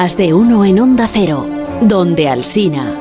Más de uno en Onda Cero, donde Alsina.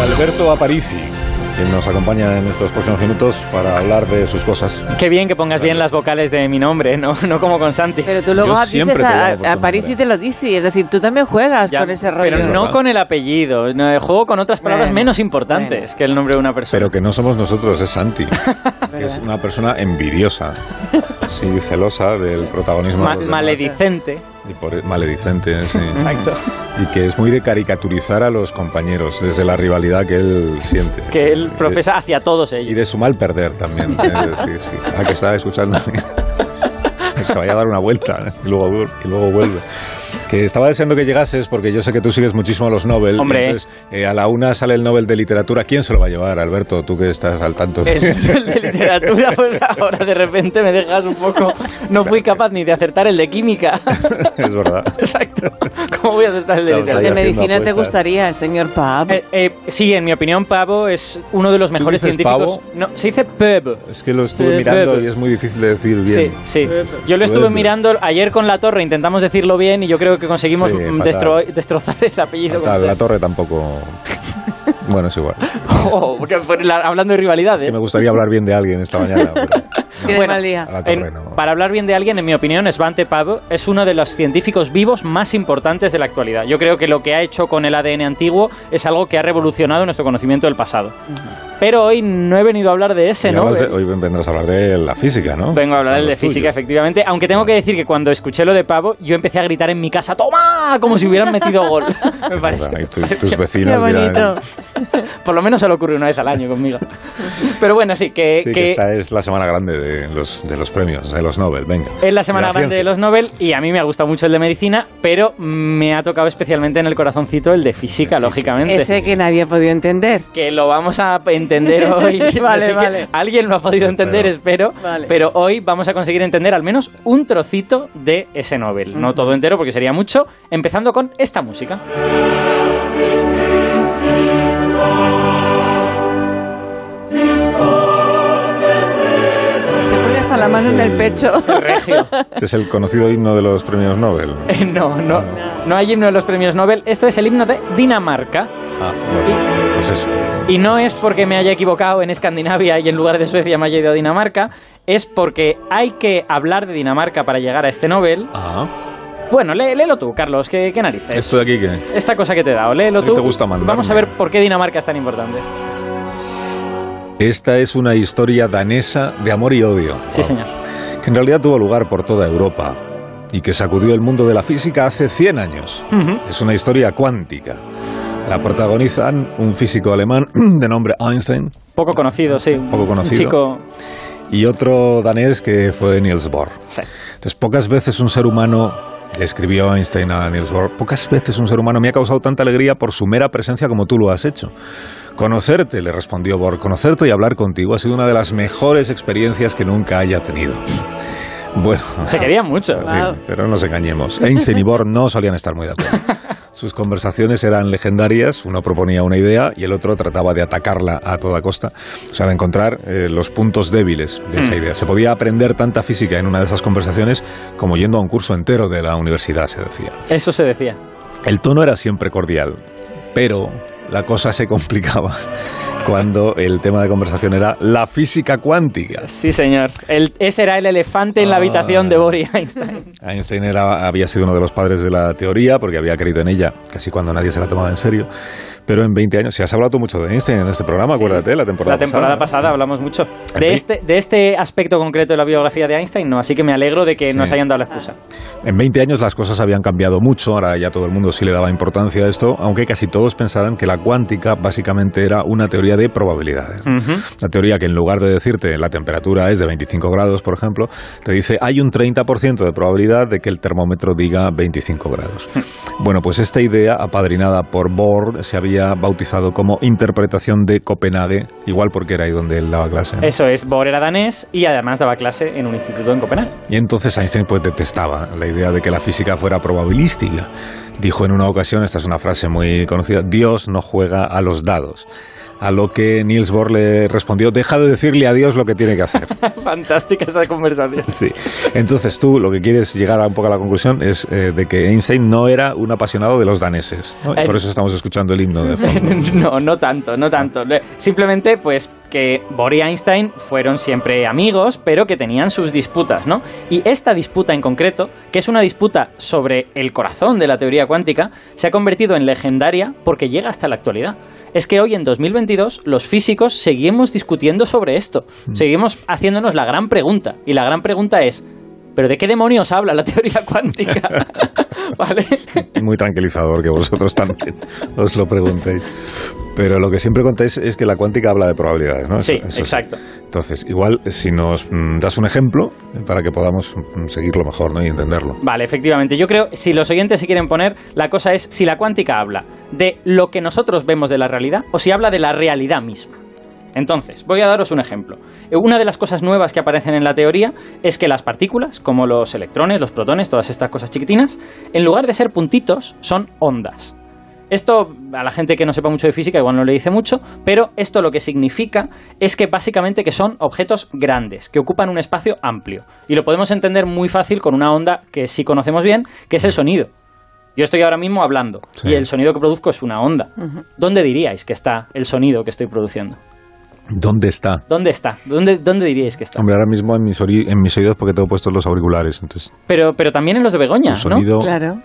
Alberto Aparici que nos acompaña en estos próximos minutos para hablar de sus cosas. Qué bien que pongas bien las vocales de mi nombre, no, no como con Santi. Pero tú luego dices a, a París y te lo dices, es decir, tú también juegas Ya, con ese rollo. Pero no con el apellido, no, juego con otras palabras Bueno, menos importantes bueno. que el nombre de una persona. Pero que no somos nosotros, es Santi, que es una persona envidiosa, sí, celosa del protagonismo Ma- de los demás. Y por- maledicente, sí. Exacto. Y que es muy de caricaturizar a los compañeros, desde la rivalidad que él siente. Que él profesa hacia todos de- Y ellos. de su mal perder también, es decir, sí. Ah, que estaba escuchando. se vaya a dar una vuelta y luego, y luego vuelve. Que estaba deseando que llegases porque yo sé que tú sigues muchísimo los Nobel. Hombre. Entonces, eh, a la una sale el Nobel de Literatura. ¿Quién se lo va a llevar, Alberto? Tú que estás al tanto. de- El de literatura, pues ahora de repente me dejas un poco. No fui capaz ni de acertar el de química. es verdad. Exacto. ¿Cómo voy a acertar el de de literatura? haciendo medicina te gustaría, el señor Pab. Eh, eh, sí, en mi opinión, Pavo es uno de los mejores dices científicos. pavo? No, se dice Peb. Es que lo estuve mirando y es muy difícil de decir bien. Sí, sí. Yo lo estuve mirando ayer con la torre, intentamos decirlo bien y yo creo que conseguimos Sí, fatal. destro- destrozar el apellido. Fatal, la torre tampoco. Bueno, es igual. Oh, porque fue la- hablando de rivalidades. Que me gustaría hablar bien de alguien esta mañana. pero Tiene bueno, mal día. En- no. para hablar bien de alguien, en mi opinión, Svante Pavo es uno de los científicos vivos más importantes de la actualidad. Yo creo que lo que ha hecho con el ADN antiguo es algo que ha revolucionado nuestro conocimiento del pasado. Pero hoy no he venido a hablar de ese, Hoy ¿no? de- hoy vendrás a hablar de la física, ¿no? Vengo a hablar Son de los física, efectivamente. Aunque tengo que decir que cuando escuché lo de Pavo, yo empecé a gritar en mi casa, ¡Toma! Como si hubieran metido gol. Me parece. Tu- tus vecinos Qué dirán. Por lo menos se le ocurre una vez al año conmigo. Pero bueno, sí, que, Sí, que, que esta es la semana grande de los, de los premios, de los Nobel, venga. es la semana De la grande de ciencia. los Nobel y a mí me ha gustado mucho el de medicina, pero me ha tocado especialmente en el corazoncito el de física, De física. lógicamente. Ese que nadie ha podido entender. Que lo vamos a entender hoy. Vale, Así que vale. alguien lo ha podido entender, espero. Vale. Pero hoy vamos a conseguir entender al menos un trocito de ese Nobel. No todo entero porque sería mucho. Empezando con esta música. La mano en el pecho. Regio. Este es el conocido himno de los premios Nobel. Eh, no, no. No hay himno de los premios Nobel. Esto es el himno de Dinamarca. Ah, bueno, pues eso. Y no es porque me haya equivocado en Escandinavia y en lugar de Suecia me haya ido a Dinamarca, es porque hay que hablar de Dinamarca para llegar a este Nobel. Ah, Bueno, lé- léelo tú, Carlos, ¿qué, qué narices? esto de aquí que... Esta cosa que te he dado, léelo tú. te gusta mandarme. Vamos a ver por qué Dinamarca es tan importante. Esta es una historia danesa de amor y odio. Sí, Wow. señor. Que en realidad tuvo lugar por toda Europa y que sacudió el mundo de la física hace 100 años. Es una historia cuántica. La protagonizan un físico alemán de nombre Einstein Poco conocido, sí. Poco conocido. Chico. y otro danés que fue Niels Bohr. Sí. Entonces, pocas veces un ser humano, escribió Einstein a Niels Bohr, pocas veces un ser humano me ha causado tanta alegría por su mera presencia como tú lo has hecho. Conocerte, le respondió Bohr, conocerte y hablar contigo ha sido una de las mejores experiencias que nunca haya tenido. Bueno, Se querían mucho. Sí, pero no nos engañemos. Einstein y Bohr no solían estar muy de acuerdo. Sus conversaciones eran legendarias, uno proponía una idea y el otro trataba de atacarla a toda costa, o sea, de encontrar eh, los puntos débiles de esa Hmm. idea. Se podía aprender tanta física en una de esas conversaciones como yendo a un curso entero de la universidad, se decía. Eso se decía. El tono era siempre cordial, pero la cosa se complicaba cuando el tema de conversación era la física cuántica. Sí, señor. El- ese era el elefante en la Ah. habitación de y Einstein. Einstein era, había sido uno de los padres de la teoría porque había creído en ella casi cuando nadie se la tomaba en serio. Pero en 20 años, si has hablado tú mucho de Einstein en este programa, acuérdate, la temporada La temporada pasada. pasada hablamos mucho. De este, de este aspecto concreto de la biografía de Einstein, no. Así que me alegro de que Sí. nos hayan dado la excusa. En 20 años las cosas habían cambiado mucho, ahora ya todo el mundo sí le daba importancia a esto, aunque casi todos pensaban que la cuántica básicamente era una teoría de probabilidades. Ujú. La teoría que en lugar de decirte la temperatura es de 25 grados, por ejemplo, te dice hay un 30% de probabilidad de que el termómetro diga 25 grados. Bueno, pues esta idea, apadrinada por Bohr, se había bautizado como interpretación de Copenhague, igual porque era ahí donde él daba clase. ¿no? Eso es, Bohr era danés y además daba clase en un instituto en Copenhague. Y entonces Einstein pues detestaba la idea de que la física fuera probabilística. Dijo en una ocasión, esta es una frase muy conocida, Dios no juega a los dados. A lo que Niels Bohr le respondió, deja de decirle a Dios lo que tiene que hacer. Fantástica esa conversación. Sí. Entonces tú lo que quieres llegar a un poco a la conclusión es eh, de que Einstein no era un apasionado de los daneses. ¿no? Y Eh, por eso estamos escuchando el himno de fondo. no, no tanto, no tanto. Le- Simplemente, pues, que Bohr y Einstein fueron siempre amigos, pero que tenían sus disputas, ¿no? Y esta disputa en concreto, que es una disputa sobre el corazón de la teoría cuántica, se ha convertido en legendaria porque llega hasta la actualidad. Es que hoy, en 2022, los físicos seguimos discutiendo sobre esto. Seguimos haciéndonos la gran pregunta. Y la gran pregunta es, ¿pero de qué demonios habla la teoría cuántica? ¿Vale? Muy tranquilizador que vosotros también os lo preguntéis. Pero lo que siempre contáis es que la cuántica habla de probabilidades, ¿no? Sí, Eso- exacto. Entonces, igual si nos mm, das un ejemplo eh, para que podamos mm, seguirlo mejor ¿no? y entenderlo. Vale, efectivamente. Yo creo, si los oyentes se quieren poner, la cosa es si la cuántica habla de lo que nosotros vemos de la realidad o si habla de la realidad misma. Entonces, voy a daros un ejemplo. Eh, Una de las cosas nuevas que aparecen en la teoría es que las partículas, como los electrones, los protones, todas estas cosas chiquitinas, en lugar de ser puntitos, son ondas. Esto a la gente que no sepa mucho de física igual no le dice mucho, pero esto lo que significa es que básicamente que son objetos grandes, que ocupan un espacio amplio. Y lo podemos entender muy fácil con una onda que sí conocemos bien, que es el sonido. Yo estoy ahora mismo hablando Sí. y el sonido que produzco es una onda. ¿Dónde diríais que está el sonido que estoy produciendo? ¿Dónde está? ¿Dónde está? ¿Dónde, dónde diríais que está? Hombre, ahora mismo en mis, en mis oídos porque tengo puestos los auriculares. Entonces, Pero, pero también en los de Begoña, tu ¿no? sonido... Claro.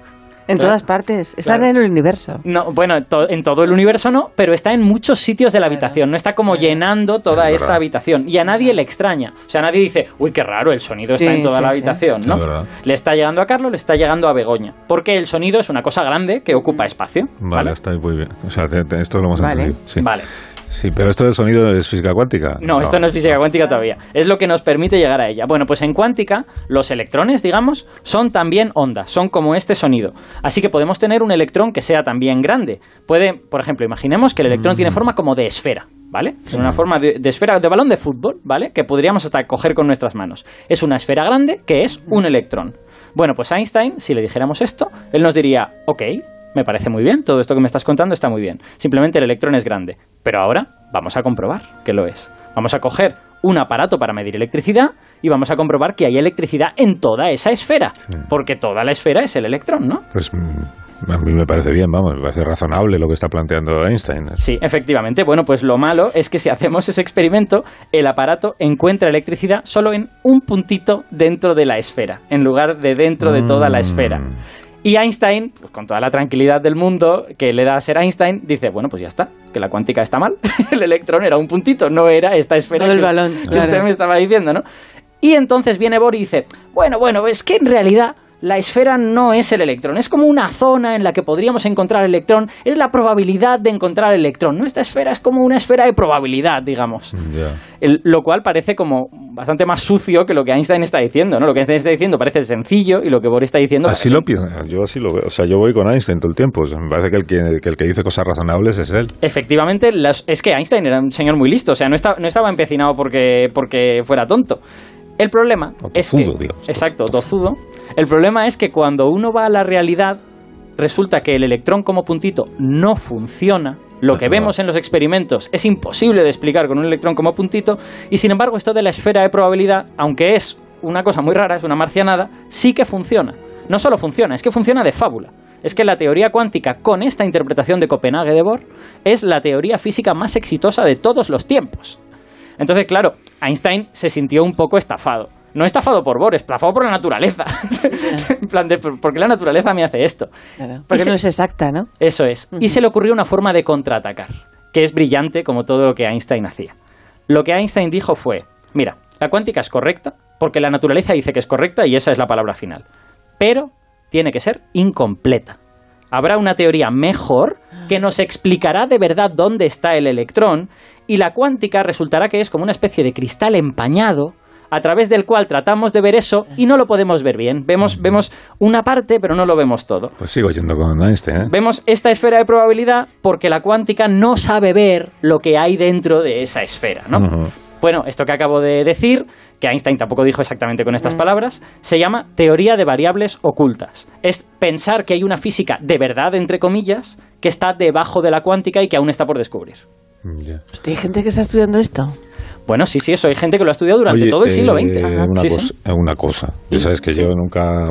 En Claro. todas partes. Claro. en el universo. No, bueno, to- en todo el universo no, pero está en muchos sitios de la habitación. No está como llenando toda Es esta habitación. Y a nadie le extraña. O sea, nadie dice, uy, qué raro, el sonido está Sí, en toda sí, la sí. habitación, ¿no? Le está llegando a Carlos, le está llegando a Begoña. Porque el sonido es una cosa grande que ocupa espacio. Vale, ¿Vale? está muy bien. O sea, te- te- esto lo hemos Vale. entendido. Sí. Vale. Sí, pero esto del sonido es física cuántica. No, esto no es física cuántica todavía. Es lo que nos permite llegar a ella. Bueno, pues en cuántica, los electrones, digamos, son también ondas, son como este sonido. Así que podemos tener un electrón que sea también grande. Puede, por ejemplo, imaginemos que el electrón tiene forma como de esfera. ¿Vale? Tiene una forma de, de esfera, de balón de fútbol, ¿vale? Que podríamos hasta coger con nuestras manos. Es una esfera grande que es un electrón. Bueno, pues Einstein, si le dijéramos esto, él nos diría, ok, me parece muy bien, todo esto que me estás contando está muy bien. Simplemente el electrón es grande. Pero ahora vamos a comprobar que lo es. Vamos a coger un aparato para medir electricidad y vamos a comprobar que hay electricidad en toda esa esfera. Porque toda la esfera es el electrón, ¿no? Pues mm, a mí me parece bien, vamos, me parece razonable lo que está planteando Einstein. Sí, efectivamente. Bueno, pues lo malo es que si hacemos ese experimento, el aparato encuentra electricidad solo en un puntito dentro de la esfera, en lugar de dentro de toda la Mm. esfera. Y Einstein, pues, con toda la tranquilidad del mundo que le da a ser Einstein, dice, bueno, pues ya está, que la cuántica está mal. el electrón era un puntito, no era esta esfera No el balón, que claro. usted me estaba diciendo, ¿no? Y entonces viene Bohr y dice, bueno, bueno, es que en realidad la esfera no es el electrón, es como una zona en la que podríamos encontrar el electrón, es la probabilidad de encontrar el electrón. ¿no? Esta esfera es como una esfera de probabilidad, digamos. El- lo cual parece como bastante más sucio que lo que Einstein está diciendo, ¿no? Lo que Einstein está diciendo parece sencillo y lo que Bohr está diciendo... Así lo pienso, yo así lo veo. O sea, yo voy con Einstein todo el tiempo. O sea, me parece que el que, que el que dice cosas razonables es él. Efectivamente, las- es que Einstein era un señor muy listo, o sea, no, está- no estaba empecinado porque, porque fuera tonto. El problema O es que, tozudo, digamos. exacto, tozudo. El problema es que cuando uno va a la realidad resulta que el electrón como puntito no funciona. Lo que vemos en los experimentos es imposible de explicar con un electrón como puntito y sin embargo esto de la esfera de probabilidad, aunque es una cosa muy rara, es una marcianada, sí que funciona. No solo funciona, es que funciona de fábula. Es que la teoría cuántica con esta interpretación de Copenhague de Bohr es la teoría física más exitosa de todos los tiempos. Entonces, claro, Einstein se sintió un poco estafado. No estafado por Bohr, estafado por la naturaleza. en plan de, ¿por qué la naturaleza me hace esto? Claro. Porque Y se- no es exacta, ¿no? Eso es. Y se le ocurrió una forma de contraatacar, que es brillante como todo lo que Einstein hacía. Lo que Einstein dijo fue, mira, la cuántica es correcta, porque la naturaleza dice que es correcta y esa es la palabra final. Pero tiene que ser incompleta. Habrá una teoría mejor que nos explicará de verdad dónde está el electrón y la cuántica resultará que es como una especie de cristal empañado a través del cual tratamos de ver eso y no lo podemos ver bien. Vemos, vemos una parte, pero no lo vemos todo. Pues sigo yendo con Einstein, ¿eh? Vemos esta esfera de probabilidad porque la cuántica no sabe ver lo que hay dentro de esa esfera, ¿no? Bueno, esto que acabo de decir, que Einstein tampoco dijo exactamente con estas palabras, se llama teoría de variables ocultas. Es pensar que hay una física de verdad, entre comillas, que está debajo de la cuántica y que aún está por descubrir. ¿Hay gente que está estudiando esto? Bueno, sí, sí, eso. Hay gente que lo ha estudiado durante Oye, todo el siglo eh, XX. Ajá, Una, sí, sí. cosa, eh, una cosa. Ya sabes que yo nunca...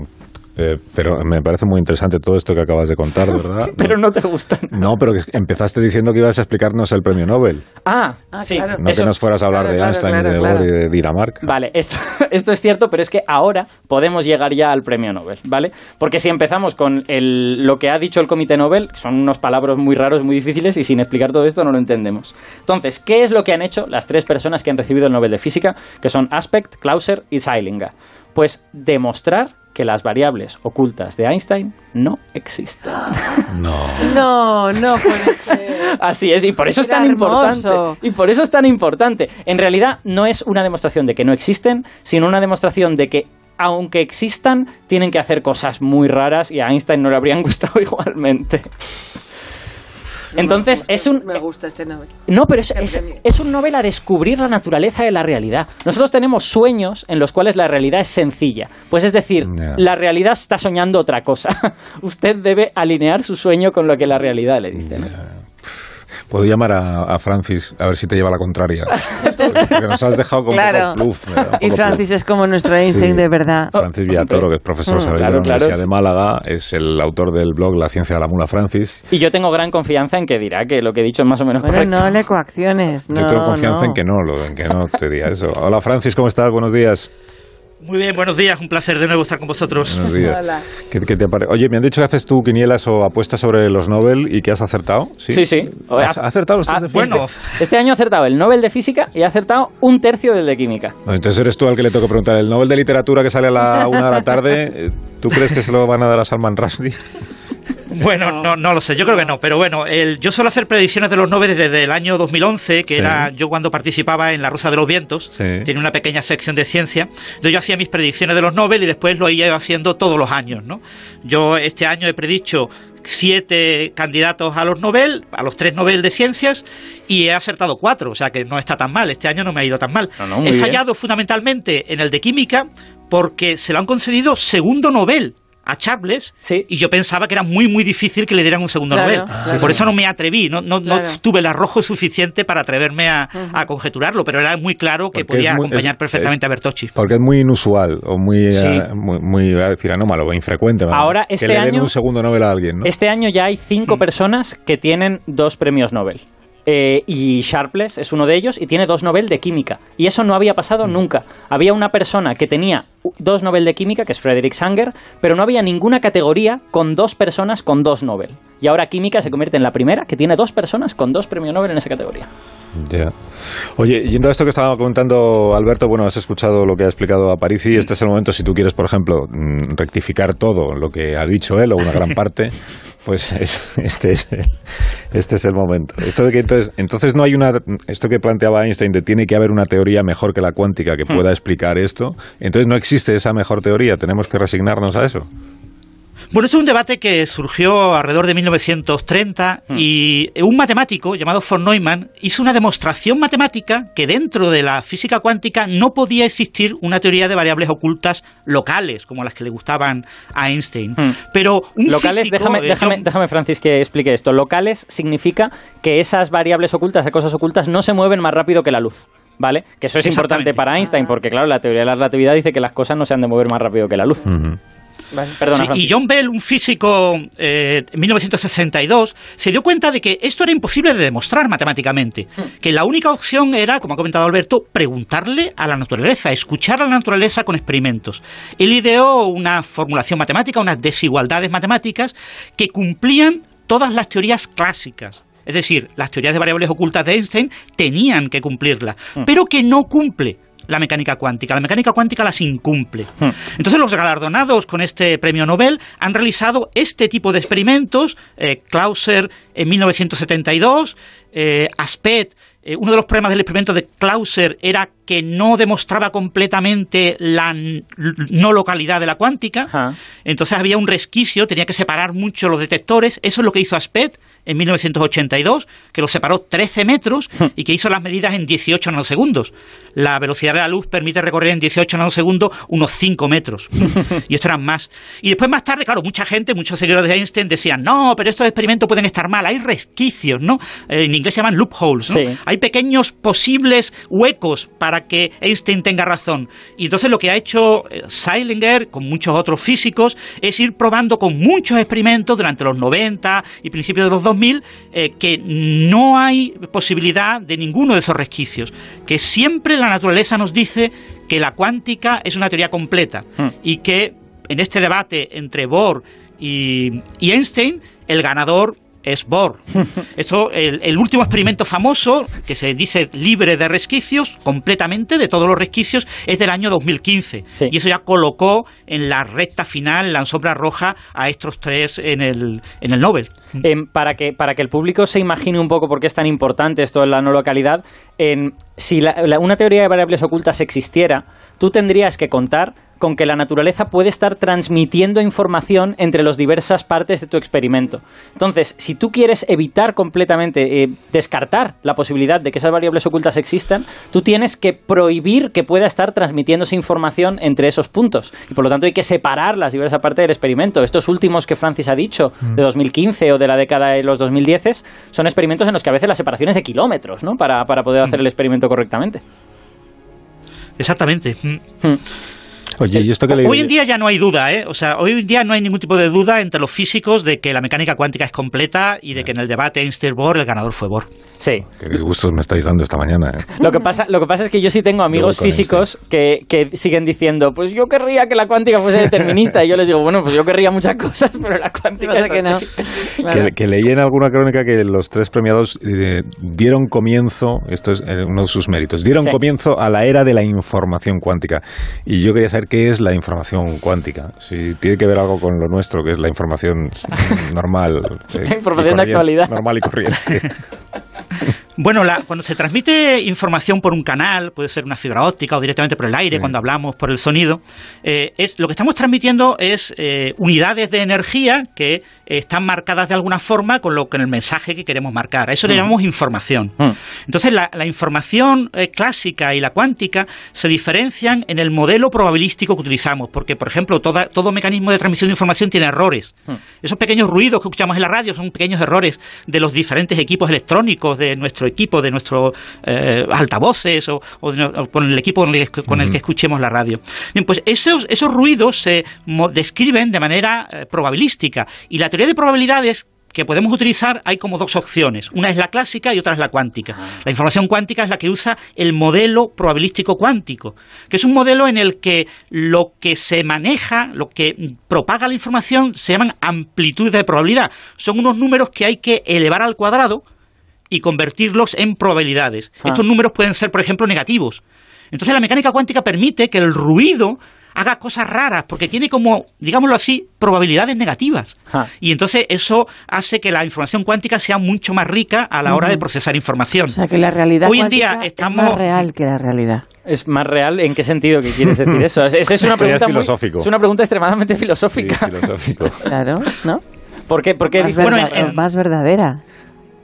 eh, pero me parece muy interesante todo esto que acabas de contar, ¿verdad? Pero no te gustan. No, pero que empezaste diciendo que ibas a explicarnos el premio Nobel. Ah, Ah, sí. claro. No eso- que nos fueras a hablar Claro, de claro, Einstein y claro, de. Bohr y de Dinamarca. Vale, esto, esto es cierto, pero es que ahora podemos llegar ya al premio Nobel, ¿vale? Porque si empezamos con el- lo que ha dicho el Comité Nobel, son unos palabras muy raros, muy difíciles, y sin explicar todo esto no lo entendemos. Entonces, ¿qué es lo que han hecho las tres personas que han recibido el Nobel de Física, que son Aspect, Clauser y Zeilinger? Pues demostrar que las variables ocultas de Einstein no existen. No. No, no puede ser. Así es, y por eso es tan hermoso. importante. Y por eso es tan importante. En realidad no es una demostración de que no existen, sino una demostración de que aunque existan, tienen que hacer cosas muy raras y a Einstein no le habrían gustado igualmente. Entonces, Me es gusta- un... Me gusta este Nobel. No, pero es, es, un Nobel a descubrir la naturaleza de la realidad. Nosotros tenemos sueños en los cuales la realidad es sencilla. Pues es decir, la realidad está soñando otra cosa. Usted debe alinear su sueño con lo que la realidad le dice. ¿no? Puedo llamar a, a Francis a ver si te lleva la contraria. Porque nos has dejado con Claro. pluf, Y Francis pluf. es como nuestro Einstein Sí. de verdad. Francis Villatoro, que es profesor Mm, claro, de la Universidad de Málaga, es el autor del blog La ciencia de la mula Francis. Y yo tengo gran confianza en que dirá que lo que he dicho es más o menos Bueno, correcto. no le coacciones. No, Yo tengo confianza no. en que no, lo, en que no te diga eso. Hola Francis, ¿cómo estás? Buenos días. Muy bien, buenos días, un placer de nuevo estar con vosotros. Buenos días. Hola. ¿Qué, qué te pare- Oye, me han dicho que haces tú quinielas o apuestas sobre los Nobel y que has acertado. Sí, Sí, sí. ¿Has Ha- acertado los Ah, tres de bueno. física? este, este año ha acertado el Nobel de Física y ha acertado un tercio del de Química. No, entonces eres tú al que le tengo que preguntar. ¿El Nobel de Literatura que sale a la una de la tarde, eh, ¿tú crees que se lo van a dar a Salman Rushdie? Bueno, no, no lo sé, yo creo que no, pero bueno, el, yo suelo hacer predicciones de los Nobel desde el año 2011, que Sí. era yo cuando participaba en La Rosa de los Vientos, Sí. tiene una pequeña sección de ciencia, yo hacía mis predicciones de los Nobel y después lo iba haciendo todos los años, ¿no? Yo este año he predicho siete candidatos a los Nobel, a los tres Nobel de Ciencias, y he acertado cuatro, o sea que no está tan mal, este año no me ha ido tan mal. No, he bien. fallado fundamentalmente en el de Química porque se lo han concedido segundo Nobel a Charles Sí. y yo pensaba que era muy muy difícil que le dieran un segundo Claro, Nobel. claro. Por eso no me atreví, no, no, no Claro. tuve el arrojo suficiente para atreverme a, a conjeturarlo, pero era muy claro que Porque podía muy- acompañar es- perfectamente es- a Bertocci. Porque es muy inusual o muy, Sí. eh, muy, muy, a decir anómalo o infrecuente. Ahora, que este le den año- un segundo Nobel a alguien, ¿no? Este año ya hay cinco personas que tienen dos premios Nobel. Eh, y Sharpless es uno de ellos y tiene dos Nobel de Química. Y eso no había pasado nunca. Había una persona que tenía dos Nobel de Química, que es Frederick Sanger, pero no había ninguna categoría con dos personas con dos Nobel. Y ahora Química se convierte en la primera que tiene dos personas con dos premios Nobel en esa categoría. Ya. Oye, yendo a esto que estaba comentando Alberto, bueno, has escuchado lo que ha explicado a París y este es el momento, si tú quieres, por ejemplo, mm, rectificar todo lo que ha dicho él o una gran parte, pues es- este, es, el- este es el momento. Esto de que entonces, entonces no hay una, esto que planteaba Einstein de tiene que haber una teoría mejor que la cuántica que pueda explicar esto, entonces no existe esa mejor teoría, tenemos que resignarnos a eso. Bueno, esto es un debate que surgió alrededor de 1930 y un matemático llamado von Neumann hizo una demostración matemática que dentro de la física cuántica no podía existir una teoría de variables ocultas locales, como las que le gustaban a Einstein. Hmm. Pero un Locales, físico, déjame, eh, déjame, déjame, Francis, que explique esto. Locales significa que esas variables ocultas, esas cosas ocultas, no se mueven más rápido que la luz. ¿Vale? Que eso es importante para Einstein, porque claro, la teoría de la relatividad dice que las cosas no se han de mover más rápido que la luz. Ujú. Vale. Perdona, Sí, Francis. y John Bell, un físico eh, en 1962, se dio cuenta de que esto era imposible de demostrar matemáticamente. Que la única opción era, como ha comentado Alberto, preguntarle a la naturaleza, escuchar a la naturaleza con experimentos. Él ideó una formulación matemática, unas desigualdades matemáticas que cumplían todas las teorías clásicas. Es decir, las teorías de variables ocultas de Einstein tenían que cumplirlas, pero que no cumple la mecánica cuántica. La mecánica cuántica las incumple. Hmm. Entonces los galardonados con este premio Nobel han realizado este tipo de experimentos. Eh, Clauser en 1972, eh, Aspet. eh, uno de los problemas del experimento de Clauser era que no demostraba completamente la no localidad de la cuántica. Entonces había un resquicio, tenía que separar mucho los detectores. Eso es lo que hizo Aspet en 1982, que lo separó 13 metros y que hizo las medidas en 18 nanosegundos. La velocidad de la luz permite recorrer en 18 nanosegundos unos 5 metros. y esto eran más. Y después más tarde, claro, mucha gente, muchos seguidores de Einstein decían, no, pero estos experimentos pueden estar mal, hay resquicios, ¿no? Eh, en inglés se llaman loopholes, ¿no? Sí. Hay pequeños posibles huecos para que Einstein tenga razón. Y entonces lo que ha hecho eh, Seilinger, con muchos otros físicos, es ir probando con muchos experimentos durante los 90 y principios de los 2000 eh, que no hay posibilidad de ninguno de esos resquicios, que siempre la naturaleza nos dice que la cuántica es una teoría completa Hmm. y que en este debate entre Bohr y, y Einstein, el ganador es Bohr. Esto, el, el último experimento famoso, que se dice libre de resquicios, completamente de todos los resquicios, es del año 2015. Sí. Y eso ya colocó en la recta final, en la sombra roja, a estos tres en el, en el Nobel. Em, para, que, para que el público se imagine un poco por qué es tan importante esto en la no localidad, en- si la- la- una teoría de variables ocultas existiera, tú tendrías que contar con que la naturaleza puede estar transmitiendo información entre las diversas partes de tu experimento. Entonces, si tú quieres evitar completamente, eh, descartar la posibilidad de que esas variables ocultas existan, tú tienes que prohibir que pueda estar transmitiéndose información entre esos puntos. Y por lo tanto hay que separar las diversas partes del experimento. Estos últimos que Francis ha dicho, de 2015 o de la década de los 2010, son experimentos en los que a veces la separación es de kilómetros, ¿no? Para, para poder hacer el experimento correctamente. Exactamente. Mm. Oye, y esto que le Hoy en día ya no hay duda, ¿eh? O sea, hoy en día no hay ningún tipo de duda entre los físicos de que la mecánica cuántica es completa y de que en el debate Einstein-Bohr el ganador fue Bohr. Sí. Qué disgustos me estáis dando esta mañana. ¿eh? Lo que pasa, lo que pasa es que yo sí tengo amigos con físicos que, que siguen diciendo, pues yo querría que la cuántica fuese determinista. Y yo les digo, bueno, pues yo querría muchas cosas, pero la cuántica es que no. así". Claro. Que, que leí en alguna crónica que los tres premiados eh, dieron comienzo, esto es eh, uno de sus méritos, dieron Sí. comienzo a la era de la información cuántica. Y yo quería saber qué es la información cuántica. Si tiene que ver algo con lo nuestro, que es la información normal. eh, La información de actualidad. Normal y corriente. Bueno, la- cuando se transmite información por un canal, puede ser una fibra óptica o directamente por el aire, Sí. cuando hablamos por el sonido, eh, es, lo que estamos transmitiendo es eh, unidades de energía que eh, están marcadas de alguna forma con, lo, con el mensaje que queremos marcar. A eso le llamamos información. Mm. Entonces, la, la información clásica y la cuántica se diferencian en el modelo probabilístico que utilizamos, porque, por ejemplo, toda- todo mecanismo de transmisión de información tiene errores. Hmm. Esos pequeños ruidos que escuchamos en la radio son pequeños errores de los diferentes equipos electrónicos de nuestro equipo, de nuestros eh, altavoces o, o o con el equipo con el, que- con el que escuchemos la radio. Bien, pues esos, esos ruidos se describen de manera eh, probabilística y la teoría de probabilidades que podemos utilizar hay como dos opciones. Una es la clásica y otra es la cuántica. La información cuántica es la que usa el modelo probabilístico cuántico, que es un modelo en el que lo que se maneja, lo que propaga la información, se llaman amplitudes de probabilidad. Son unos números que hay que elevar al cuadrado y convertirlos en probabilidades. Ah. Estos números pueden ser, por ejemplo, negativos. Entonces la mecánica cuántica permite que el ruido haga cosas raras, porque tiene como, digámoslo así, probabilidades negativas. Ah. Y entonces eso hace que la información cuántica sea mucho más rica a la hora de procesar información. O sea, que la realidad Hoy en día es más real que la realidad. ¿Es más real? ¿En qué sentido que quieres decir eso? Es, es una pregunta muy- es una pregunta extremadamente Sí, filosófica. filosófico. Claro, ¿no? ¿Por qué? Porque, Más, bueno, verda- en- más verdadera.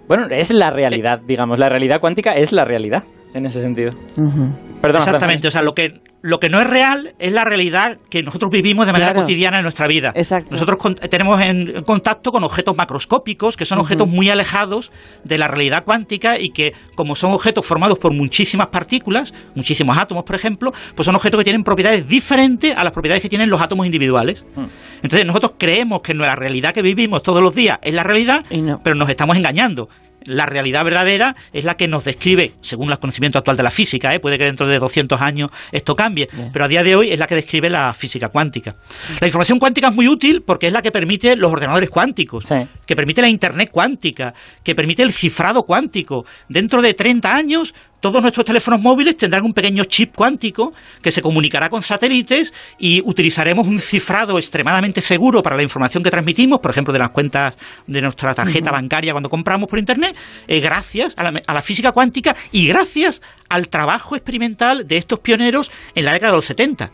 Bueno, es la realidad, digamos. La realidad cuántica es la realidad, en ese sentido. Ujú. Perdona, Exactamente, o sea, lo que, lo que no es real es la realidad que nosotros vivimos de manera Claro. cotidiana en nuestra vida. Exacto. Nosotros con- tenemos en contacto con objetos macroscópicos, que son objetos muy alejados de la realidad cuántica y que, como son objetos formados por muchísimas partículas, muchísimos átomos, por ejemplo, pues son objetos que tienen propiedades diferentes a las propiedades que tienen los átomos individuales. Hmm. Entonces nosotros creemos que la realidad que vivimos todos los días es la realidad, no. pero nos estamos engañando. La realidad verdadera es la que nos describe, según el conocimiento actual de la física, ¿eh? puede que dentro de 200 años esto cambie, Bien. pero a día de hoy es la que describe la física cuántica. La información cuántica es muy útil porque es la que permite los ordenadores cuánticos, Sí. que permite la Internet cuántica, que permite el cifrado cuántico. Dentro de 30 años todos nuestros teléfonos móviles tendrán un pequeño chip cuántico que se comunicará con satélites y utilizaremos un cifrado extremadamente seguro para la información que transmitimos, por ejemplo, de las cuentas de nuestra tarjeta bancaria cuando compramos por Internet, eh, gracias a la, a la física cuántica y gracias al trabajo experimental de estos pioneros en la década de los 70.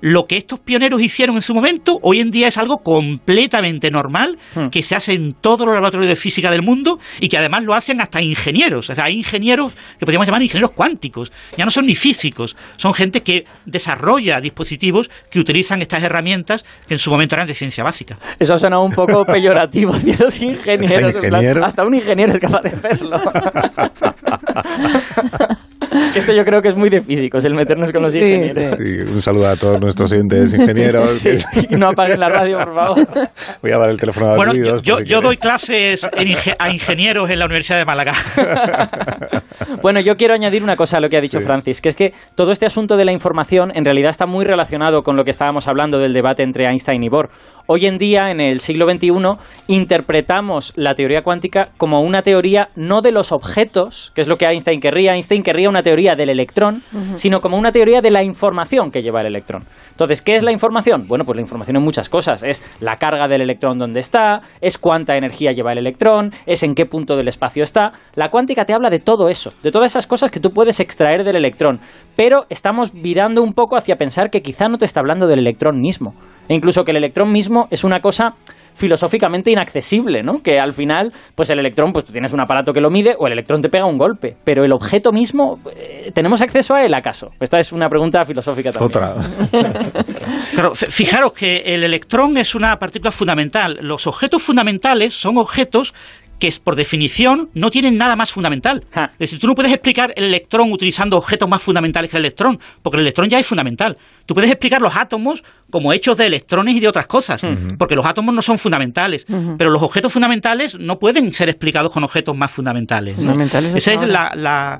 Lo que estos pioneros hicieron en su momento, hoy en día es algo completamente normal, Hmm. que se hace en todos los laboratorios de física del mundo y que además lo hacen hasta ingenieros. O sea, hay ingenieros que podríamos llamar ingenieros cuánticos. Ya no son ni físicos, son gente que desarrolla dispositivos que utilizan estas herramientas que en su momento eran de ciencia básica. Eso ha sonado un poco peyorativo hacia los ingenieros. hasta un ingeniero es capaz de hacerlo. Que Esto yo creo que es muy de físicos, el meternos con los Sí, ingenieros. sí. Un saludo a todos nuestros oyentes ingenieros. Sí, que- no apaguen la radio, por favor. Voy a dar el teléfono a Bueno, yo, ruidos, yo, si yo doy clases en inge- a ingenieros en la Universidad de Málaga. Bueno, yo quiero añadir una cosa a lo que ha dicho Sí. Francis, que es que todo este asunto de la información en realidad está muy relacionado con lo que estábamos hablando del debate entre Einstein y Bohr. Hoy en día, en el siglo XXI, interpretamos la teoría cuántica como una teoría no de los objetos, que es lo que Einstein querría. Einstein querría una teoría del electrón, sino como una teoría de la información que lleva el electrón. Entonces, ¿qué es la información? Bueno, pues la información en muchas cosas. Es la carga del electrón donde está, es cuánta energía lleva el electrón, es en qué punto del espacio está. La cuántica te habla de todo eso, de todas esas cosas que tú puedes extraer del electrón. Pero estamos virando un poco hacia pensar que quizá no te está hablando del electrón mismo. E incluso que el electrón mismo es una cosa filosóficamente inaccesible, ¿no? Que al final, pues el electrón, pues tú tienes un aparato que lo mide o el electrón te pega un golpe, pero el objeto mismo, eh, ¿tenemos acceso a él acaso? Esta es una pregunta filosófica también. Otra. Claro, fijaros que el electrón es una partícula fundamental. Los objetos fundamentales son objetos que es, por definición no tienen nada más fundamental. Ja. Es decir, tú no puedes explicar el electrón utilizando objetos más fundamentales que el electrón, porque el electrón ya es fundamental. Tú puedes explicar los átomos como hechos de electrones y de otras cosas, porque los átomos no son fundamentales, pero los objetos fundamentales no pueden ser explicados con objetos más fundamentales. Fundamentales Ese es la, la-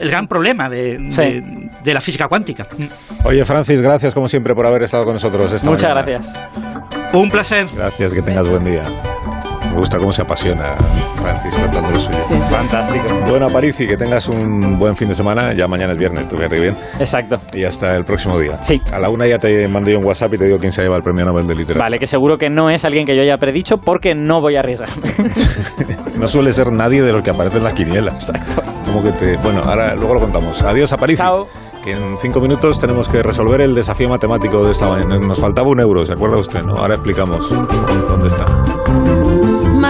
el gran problema de, Sí. de- de la física cuántica. Oye, Francis, gracias como siempre por haber estado con nosotros esta Muchas mañana. gracias. Un placer. Gracias, que tengas buen día. Me gusta cómo se apasiona Francis contando lo suyo. Sí, sí. Fantástico. Bueno, Parisi, que tengas un buen fin de semana. Ya mañana es viernes, tú fíjate bien. Exacto. Y hasta el próximo día. Sí. A la una ya te mando yo un WhatsApp y te digo quién se lleva el premio Nobel de Literatura. Vale, que seguro que no es alguien que yo haya predicho porque no voy a arriesgarme. No suele ser nadie de los que aparece en las quinielas. Exacto. Como que te... Bueno, ahora luego lo contamos. Adiós, Aparici. Chao. Que en cinco minutos tenemos que resolver el desafío matemático de esta mañana. Nos faltaba un euro, ¿se acuerda usted? ¿no? Ahora explicamos dónde está.